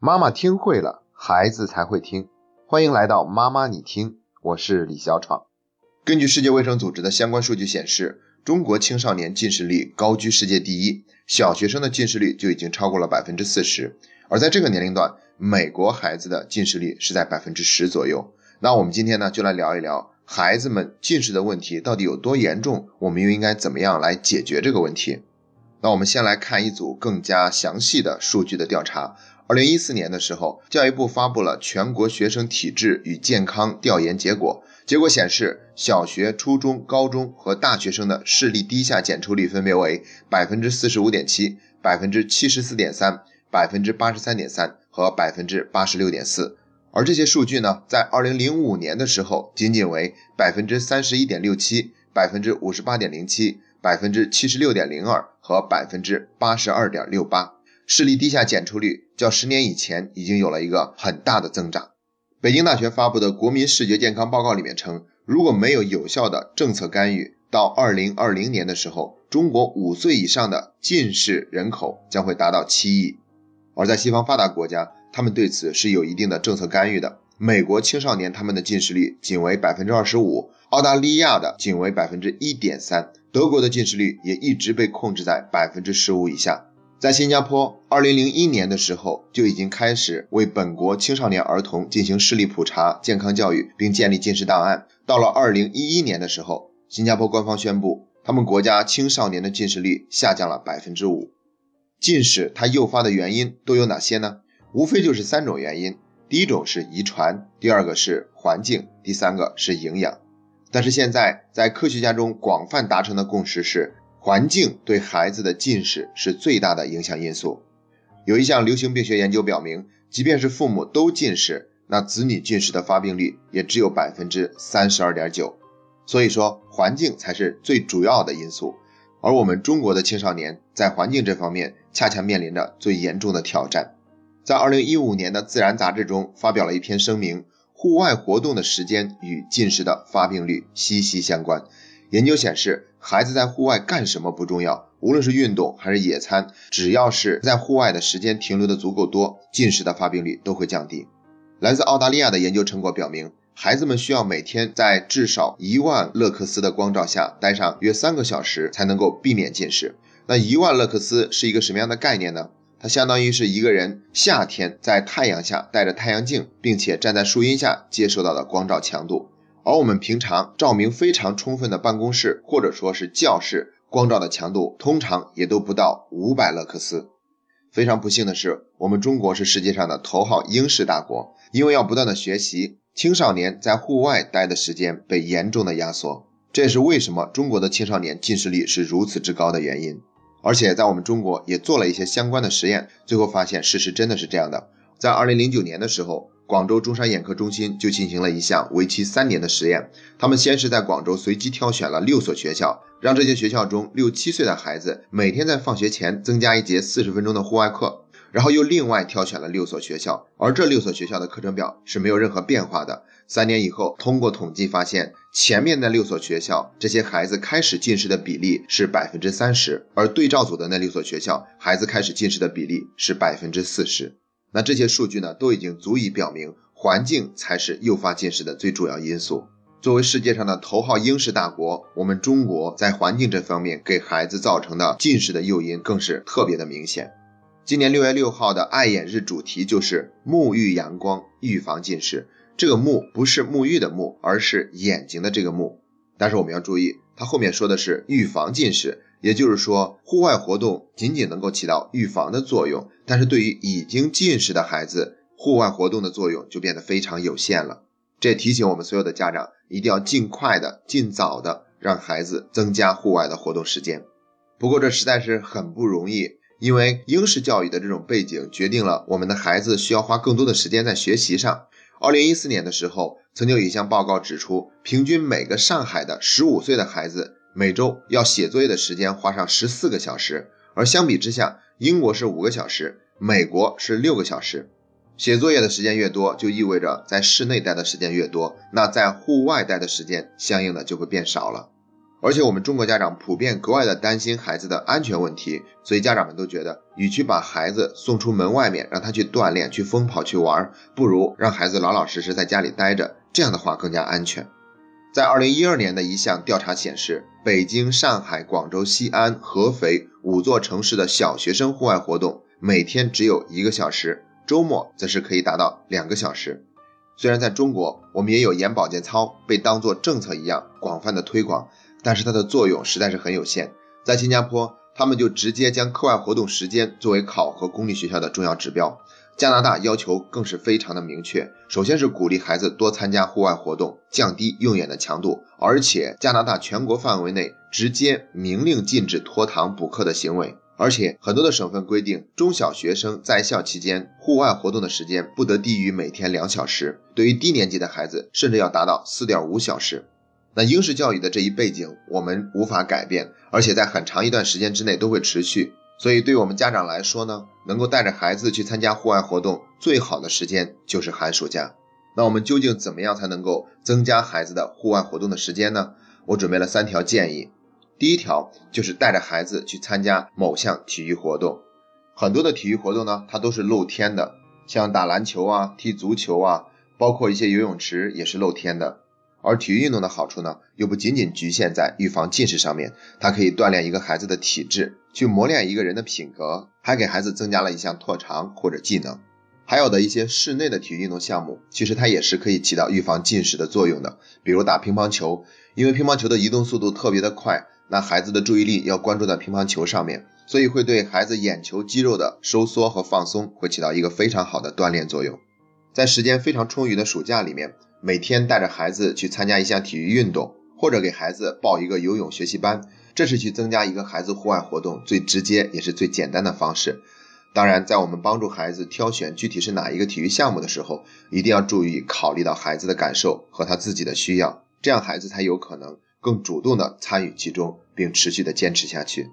妈妈听会了，孩子才会听。欢迎来到妈妈你听，我是李小闯。根据世界卫生组织的相关数据显示，中国青少年近视率高居世界第一，小学生的近视率就已经超过了百分之四十。而在这个年龄段，美国孩子的近视率是在百分之十左右。那我们今天呢，就来聊一聊孩子们近视的问题到底有多严重，我们又应该怎么样来解决这个问题？那我们先来看一组更加详细的数据的调查。二零一四年的时候，教育部发布了全国学生体质与健康调研结果。结果显示，小学、初中、高中和大学生的视力低下检出率分别为百分之四十五点七、百分之七十四点三、百分之八十三点三和百分之八十六点四。而这些数据呢，在二零零五年的时候，仅仅为百分之三十一点六七、百分之五十八点零七、百分之七十六点零二和百分之八十二点六八。视力低下检出率较十年以前已经有了一个很大的增长。北京大学发布的《国民视觉健康报告》里面称，如果没有有效的政策干预，到二零二零年的时候，中国五岁以上的近视人口将会达到七亿。而在西方发达国家，他们对此是有一定的政策干预的。美国青少年他们的近视率仅为百分之二十五，澳大利亚的仅为百分之一点三，德国的近视率也一直被控制在百分之十五以下。在新加坡，二零零一年的时候就已经开始为本国青少年儿童进行视力普查、健康教育，并建立近视档案。到了二零一一年的时候，新加坡官方宣布，他们国家青少年的近视率下降了百分之五。近视它诱发的原因都有哪些呢？无非就是三种原因：第一种是遗传，第二个是环境，第三个是营养。但是现在在科学家中广泛达成的共识是。环境对孩子的近视是最大的影响因素。有一项流行病学研究表明，即便是父母都近视，那子女近视的发病率也只有百分之三十二点九。所以说，环境才是最主要的因素。而我们中国的青少年在环境这方面，恰恰面临着最严重的挑战。在二零一五年的《自然》杂志中发表了一篇声明：户外活动的时间与近视的发病率息息相关。研究显示，孩子在户外干什么不重要，无论是运动还是野餐，只要是在户外的时间停留的足够多，近视的发病率都会降低。来自澳大利亚的研究成果表明，孩子们需要每天在至少一万勒克斯的光照下待上约三个小时，才能够避免近视。那一万勒克斯是一个什么样的概念呢？它相当于是一个人夏天在太阳下戴着太阳镜，并且站在树荫下接受到的光照强度。而我们平常照明非常充分的办公室或者说是教室，光照的强度通常也都不到五百勒克斯。非常不幸的是，我们中国是世界上的头号英式大国，因为要不断的学习，青少年在户外待的时间被严重的压缩，这也是为什么中国的青少年近视率是如此之高的原因。而且在我们中国也做了一些相关的实验，最后发现事实真的是这样的。在二零零九年的时候。广州中山眼科中心就进行了一项为期三年的实验。他们先是在广州随机挑选了六所学校，让这些学校中六七岁的孩子每天在放学前增加一节四十分钟的户外课，然后又另外挑选了六所学校，而这六所学校的课程表是没有任何变化的。三年以后，通过统计发现，前面那六所学校这些孩子开始近视的比例是百分之三十，而对照组的那六所学校孩子开始近视的比例是百分之四十。那这些数据呢，都已经足以表明，环境才是诱发近视的最主要因素。作为世界上的头号英式大国，我们中国在环境这方面给孩子造成的近视的诱因更是特别的明显。今年六月六号的爱眼日主题就是沐浴阳光，预防近视。这个沐不是沐浴的沐，而是眼睛的这个沐。但是我们要注意，它后面说的是预防近视。也就是说，户外活动仅仅能够起到预防的作用，但是对于已经近视的孩子，户外活动的作用就变得非常有限了。这也提醒我们所有的家长，一定要尽快的、尽早的让孩子增加户外的活动时间。不过这实在是很不容易，因为英式教育的这种背景决定了我们的孩子需要花更多的时间在学习上。二零一四年的时候，曾经有一项报告指出，平均每个上海的十五岁的孩子。每周要写作业的时间花上十四个小时，而相比之下，英国是五个小时，美国是六个小时。写作业的时间越多，就意味着在室内待的时间越多，那在户外待的时间相应的就会变少了。而且我们中国家长普遍格外的担心孩子的安全问题，所以家长们都觉得，与其把孩子送出门外面让他去锻炼、去疯跑、去玩，不如让孩子老老实实在家里待着，这样的话更加安全。在二零一二年的一项调查显示，北京、上海、广州、西安、合肥五座城市的小学生户外活动每天只有一个小时，周末则是可以达到两个小时。虽然在中国，我们也有眼保健操被当作政策一样广泛的推广。但是它的作用实在是很有限。在新加坡，他们就直接将课外活动时间作为考核公立学校的重要指标。加拿大要求更是非常的明确，首先是鼓励孩子多参加户外活动，降低用眼的强度，而且加拿大全国范围内直接明令禁止拖堂补课的行为。而且很多的省份规定，中小学生在校期间户外活动的时间不得低于每天两小时，对于低年级的孩子，甚至要达到四点五小时。那英式教育的这一背景，我们无法改变，而且在很长一段时间之内都会持续。所以，对我们家长来说呢，能够带着孩子去参加户外活动，最好的时间就是寒暑假。那我们究竟怎么样才能够增加孩子的户外活动的时间呢？我准备了三条建议。第一条就是带着孩子去参加某项体育活动。很多的体育活动呢，它都是露天的，像打篮球啊、踢足球啊，包括一些游泳池也是露天的。而体育运动的好处呢，又不仅仅局限在预防近视上面，它可以锻炼一个孩子的体质，去磨练一个人的品格，还给孩子增加了一项特长或者技能。还有的一些室内的体育运动项目，其实它也是可以起到预防近视的作用的。比如打乒乓球，因为乒乓球的移动速度特别的快，那孩子的注意力要关注在乒乓球上面，所以会对孩子眼球肌肉的收缩和放松会起到一个非常好的锻炼作用。在时间非常充裕的暑假里面。每天带着孩子去参加一项体育运动，或者给孩子报一个游泳学习班，这是去增加一个孩子户外活动最直接也是最简单的方式。当然，在我们帮助孩子挑选具体是哪一个体育项目的时候，一定要注意考虑到孩子的感受和他自己的需要，这样孩子才有可能更主动的参与其中，并持续的坚持下去。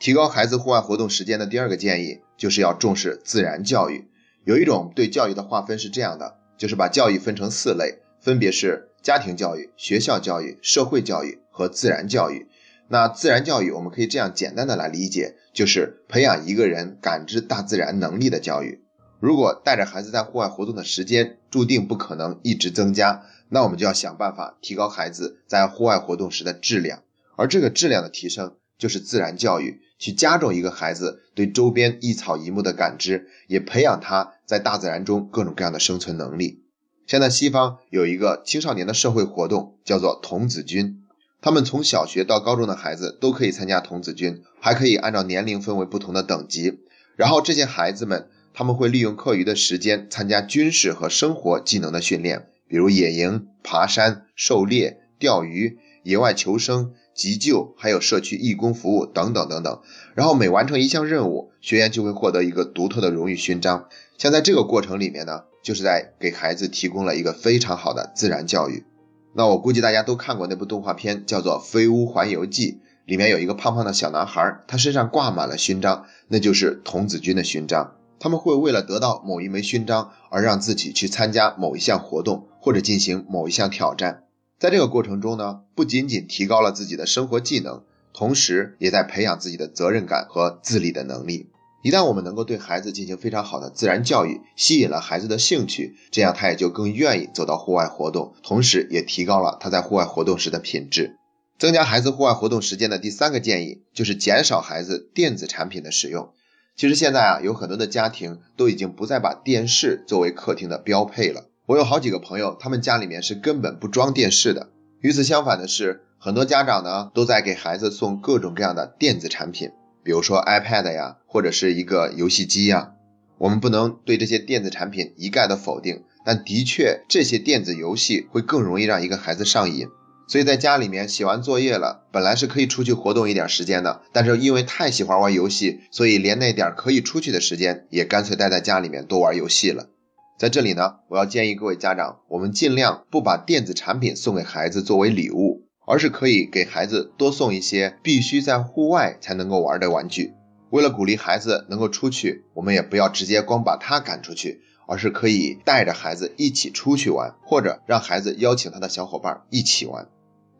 提高孩子户外活动时间的第二个建议，就是要重视自然教育。有一种对教育的划分是这样的。就是把教育分成四类，分别是家庭教育、学校教育、社会教育和自然教育。那自然教育我们可以这样简单的来理解，就是培养一个人感知大自然能力的教育。如果带着孩子在户外活动的时间注定不可能一直增加，那我们就要想办法提高孩子在户外活动时的质量。而这个质量的提升，就是自然教育，去加重一个孩子对周边一草一木的感知，也培养他。在大自然中各种各样的生存能力。现在西方有一个青少年的社会活动，叫做童子军。他们从小学到高中的孩子都可以参加童子军，还可以按照年龄分为不同的等级。然后这些孩子们他们会利用课余的时间参加军事和生活技能的训练，比如野营、爬山、狩猎、钓鱼、野外求生。急救，还有社区义工服务等等等等。然后每完成一项任务，学员就会获得一个独特的荣誉勋章。像在这个过程里面呢，就是在给孩子提供了一个非常好的自然教育。那我估计大家都看过那部动画片，叫做《飞屋环游记》，里面有一个胖胖的小男孩，他身上挂满了勋章，那就是童子军的勋章。他们会为了得到某一枚勋章而让自己去参加某一项活动，或者进行某一项挑战。在这个过程中呢，不仅仅提高了自己的生活技能，同时也在培养自己的责任感和自理的能力。一旦我们能够对孩子进行非常好的自然教育，吸引了孩子的兴趣，这样他也就更愿意走到户外活动，同时也提高了他在户外活动时的品质。增加孩子户外活动时间的第三个建议就是减少孩子电子产品的使用。其实现在啊，有很多的家庭都已经不再把电视作为客厅的标配了。我有好几个朋友，他们家里面是根本不装电视的。与此相反的是，很多家长呢都在给孩子送各种各样的电子产品，比如说 iPad 呀，或者是一个游戏机呀。我们不能对这些电子产品一概的否定，但的确这些电子游戏会更容易让一个孩子上瘾。所以在家里面写完作业了，本来是可以出去活动一点时间的，但是因为太喜欢玩游戏，所以连那点可以出去的时间也干脆待在家里面多玩游戏了。在这里呢，我要建议各位家长，我们尽量不把电子产品送给孩子作为礼物，而是可以给孩子多送一些必须在户外才能够玩的玩具。为了鼓励孩子能够出去，我们也不要直接光把他赶出去，而是可以带着孩子一起出去玩，或者让孩子邀请他的小伙伴一起玩。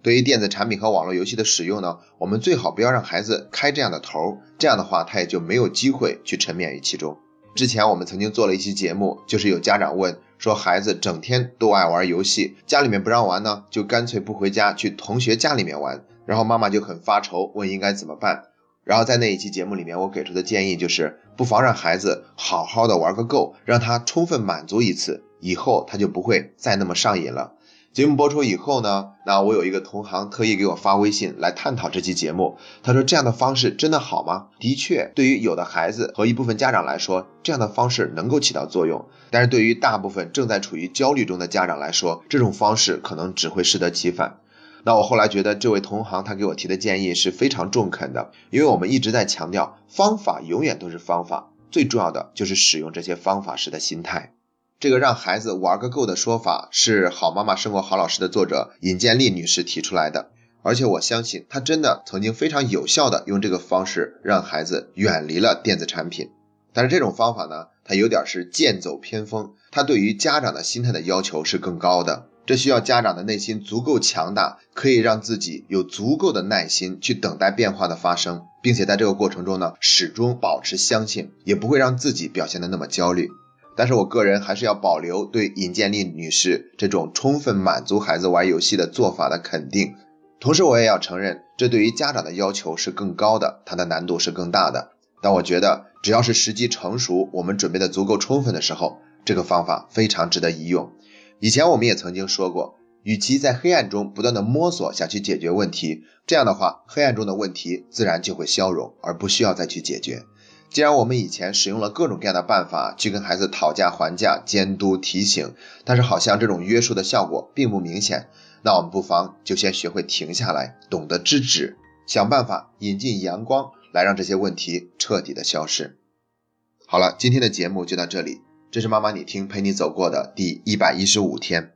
对于电子产品和网络游戏的使用呢，我们最好不要让孩子开这样的头，这样的话他也就没有机会去沉湎于其中。之前我们曾经做了一期节目，就是有家长问说，孩子整天都爱玩游戏，家里面不让玩呢，就干脆不回家，去同学家里面玩，然后妈妈就很发愁，问应该怎么办。然后在那一期节目里面，我给出的建议就是，不妨让孩子好好的玩个够，让他充分满足一次，以后他就不会再那么上瘾了。节目播出以后呢，那我有一个同行特意给我发微信来探讨这期节目。他说这样的方式真的好吗？的确，对于有的孩子和一部分家长来说，这样的方式能够起到作用。但是对于大部分正在处于焦虑中的家长来说，这种方式可能只会适得其反。那我后来觉得这位同行他给我提的建议是非常中肯的，因为我们一直在强调方法永远都是方法，最重要的就是使用这些方法时的心态。这个让孩子玩个够的说法是《好妈妈胜过好老师》的作者尹建莉女士提出来的，而且我相信她真的曾经非常有效的用这个方式让孩子远离了电子产品。但是这种方法呢，它有点是剑走偏锋，它对于家长的心态的要求是更高的，这需要家长的内心足够强大，可以让自己有足够的耐心去等待变化的发生，并且在这个过程中呢，始终保持相信，也不会让自己表现的那么焦虑。但是我个人还是要保留对尹建莉女士这种充分满足孩子玩游戏的做法的肯定，同时我也要承认，这对于家长的要求是更高的，它的难度是更大的。但我觉得，只要是时机成熟，我们准备的足够充分的时候，这个方法非常值得一用。以前我们也曾经说过，与其在黑暗中不断的摸索想去解决问题，这样的话，黑暗中的问题自然就会消融，而不需要再去解决。既然我们以前使用了各种各样的办法去跟孩子讨价还价、监督提醒，但是好像这种约束的效果并不明显，那我们不妨就先学会停下来，懂得制止，想办法引进阳光，来让这些问题彻底的消失。好了，今天的节目就到这里，这是妈妈你听陪你走过的第一百一十五天。